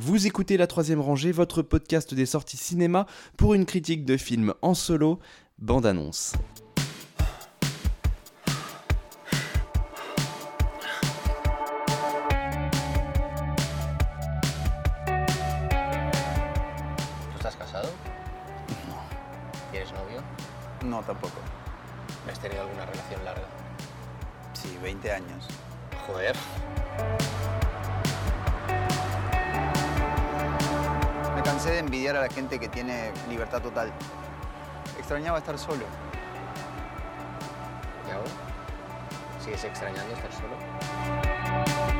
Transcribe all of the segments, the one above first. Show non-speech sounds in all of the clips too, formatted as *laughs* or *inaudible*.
Vous écoutez La Troisième Rangée, votre podcast des sorties cinéma pour une critique de film en solo, bande-annonce. Tampoco. ¿Has tenido alguna relación larga? Sí, 20 años. Joder. De envidiar a la gente que tiene libertad total. Extrañaba estar solo. ¿Y ahora? ¿Sigues extrañando estar solo?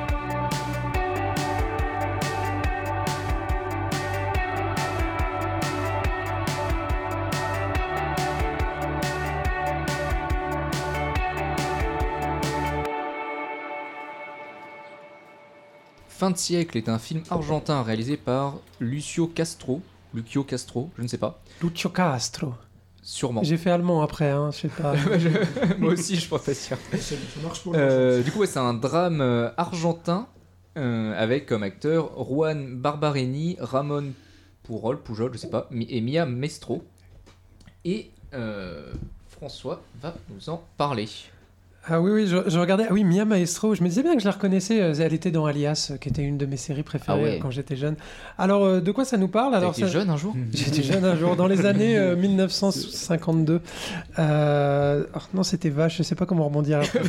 Fin de siècle est un film argentin réalisé par Lucio Castro. Lucio Castro, je ne sais pas. Lucio Castro. Sûrement. J'ai fait allemand après, hein, je sais pas. *laughs* Moi aussi, je pense pas sûr. Ça marche pour Euh, du coup, ouais, c'est un drame euh, argentin euh, avec comme acteurs Juan Barbarini, Ramon Pujol, Pujol, je sais pas, et Mia Mestro. Et euh, François va nous en parler. Ah oui, oui, je, je regardais. Ah oui, Mia Maestro, je me disais bien que je la reconnaissais. euh, Elle était dans Alias, euh, qui était une de mes séries préférées Ah ouais. quand j'étais jeune. Alors, euh, de quoi ça nous parle? Alors, ça- jeune un jour? *laughs* J'étais jeune un jour, dans les années euh, *laughs* 1952. Euh, oh, non, c'était vache, je sais pas comment rebondir après. *laughs*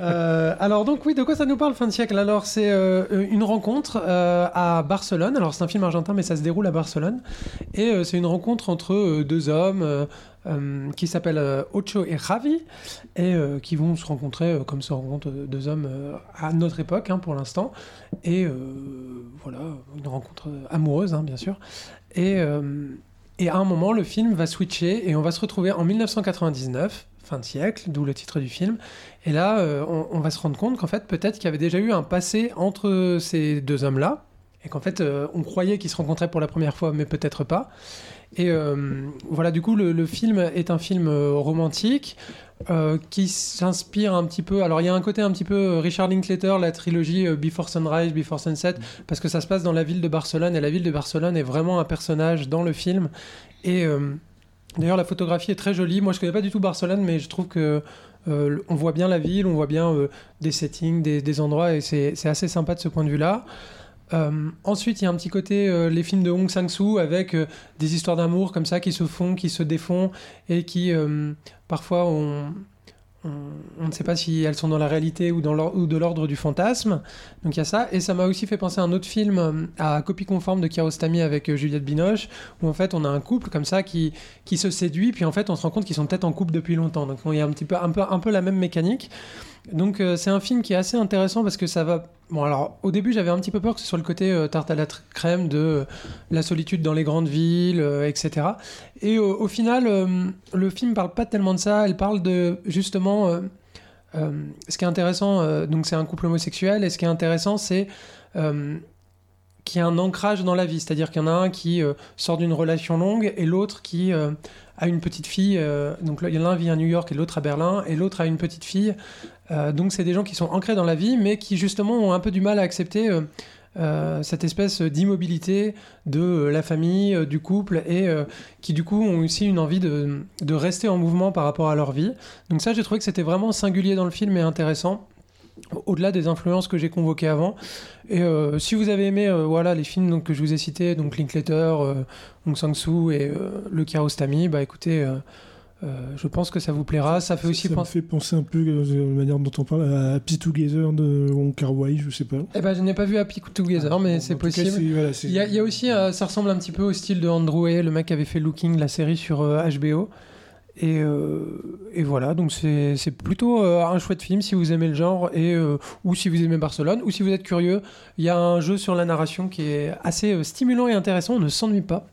Euh, alors donc oui, de quoi ça nous parle fin de siècle? Alors c'est une rencontre à Barcelone. Alors c'est un film argentin, mais ça se déroule à Barcelone. Et c'est une rencontre entre deux hommes euh, qui s'appellent euh, Ocho et Javi et euh, qui vont se rencontrer euh, comme se rencontrent deux hommes à notre époque hein, pour l'instant. Et voilà, une rencontre amoureuse hein, bien sûr. Et, et à un moment, le film va switcher et on va se retrouver en 1999, fin de siècle, d'où le titre du film. Et là, on va se rendre compte qu'en fait, peut-être qu'il y avait déjà eu un passé entre ces deux hommes-là, et qu'en fait, euh, on croyait qu'ils se rencontraient pour la première fois, mais peut-être pas. Et euh, voilà, du coup, le, film est un film euh, romantique qui s'inspire un petit peu. Alors, il y a un côté un petit peu Richard Linklater, la trilogie Before Sunrise, Before Sunset, parce que ça se passe dans la ville de Barcelone, et la ville de Barcelone est vraiment un personnage dans le film. Et d'ailleurs, la photographie est très jolie. Moi, je connais pas du tout Barcelone, mais je trouve que on voit bien la ville, on voit bien des settings, des, endroits, et c'est assez sympa de ce point de vue-là. Euh, ensuite, il y a un petit côté euh, les films de Hong Sang-soo avec euh, des histoires d'amour comme ça qui se font, qui se défont et qui parfois on, on, ne sait pas si elles sont dans la réalité ou, dans de l'ordre du fantasme. Donc il y a ça. Et ça m'a aussi fait penser à un autre film à copie conforme de Kiarostami avec Juliette Binoche où en fait on a un couple comme ça qui, qui se séduit puis en fait on se rend compte qu'ils sont peut-être en couple depuis longtemps. Donc il y a un petit un peu, un peu la même mécanique. Donc euh, c'est un film qui est assez intéressant parce que ça va. Bon alors au début j'avais un petit peu peur que ce soit le côté euh, tarte à la crème de euh, la solitude dans les grandes villes, etc. Et au final le film parle pas tellement de ça. Elle parle de justement. ce qui est intéressant, donc c'est un couple homosexuel, et ce qui est intéressant, c'est y a un ancrage dans la vie, c'est-à-dire qu'il y en a un qui euh, sort d'une relation longue et l'autre qui euh, a une petite fille. euh, donc là, il y en a un vit à New York et l'autre à Berlin, et l'autre a une petite fille. Euh, donc c'est des gens qui sont ancrés dans la vie, mais qui justement ont un peu du mal à accepter cette espèce d'immobilité de la famille, du couple, et qui du coup ont aussi une envie de, de rester en mouvement par rapport à leur vie. Donc ça, j'ai trouvé que c'était vraiment singulier dans le film et intéressant au-delà des influences que j'ai convoquées avant. Et euh, si vous avez aimé euh, voilà, les films donc, que je vous ai cités, donc Linklater, euh, Hong Sang-soo et euh, Le Kiarostami, bah écoutez, je pense que ça vous plaira. Ça fait aussi ça me penser... fait penser un peu de la manière dont on parle à Happy Together de Wong Kar Wai, je sais pas. Eh ben, je n'ai pas vu Happy Together, mais Bon, c'est cas, possible. voilà, Il y, a, il y a aussi, ça ressemble un petit peu au style de Andrew Hay, le mec qui avait fait Looking, la série sur HBO. Et, euh, et voilà, donc c'est plutôt euh, un chouette film si vous aimez le genre, et, euh, ou si vous aimez Barcelone, ou si vous êtes curieux. Il y a un jeu sur la narration qui est assez stimulant et intéressant, on ne s'ennuie pas.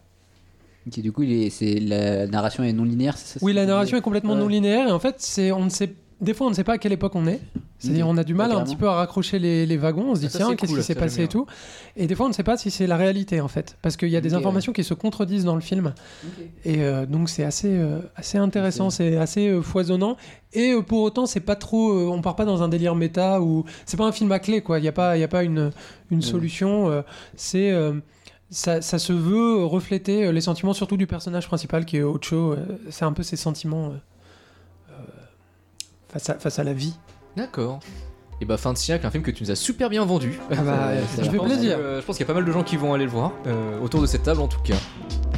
Du coup, il est, la narration est non linéaire, c'est ça Oui, la narration est complètement non linéaire, et en fait, c'est on ne sait des fois, on ne sait pas à quelle époque on est. C'est-à-dire, on a du mal un petit peu à raccrocher les, les wagons. On se dit, tiens, qu'est-ce qui s'est passé et tout. Et des fois, on ne sait pas si c'est la réalité, en fait. Parce qu'il y a des Ok, informations qui se contredisent dans le film. Et euh, donc, c'est assez, euh, assez intéressant, c'est assez euh, foisonnant. Et euh, pour autant, c'est pas trop. euh, on part pas dans un délire méta ou. C'est pas un film à clé, quoi. Il n'y a pas, y a pas une, une solution. euh, c'est. euh, ça, ça se veut refléter euh, les sentiments, surtout du personnage principal qui est Ocho. euh, c'est un peu ses sentiments euh, euh, face, à, face à la vie. D'accord. Et bah fin de siècle, un film que tu nous as super bien vendu. Ah bah, *laughs* ça je pense plaisir. que- je pense qu'il y a pas mal de gens qui vont aller le voir, euh, autour de cette table en tout cas.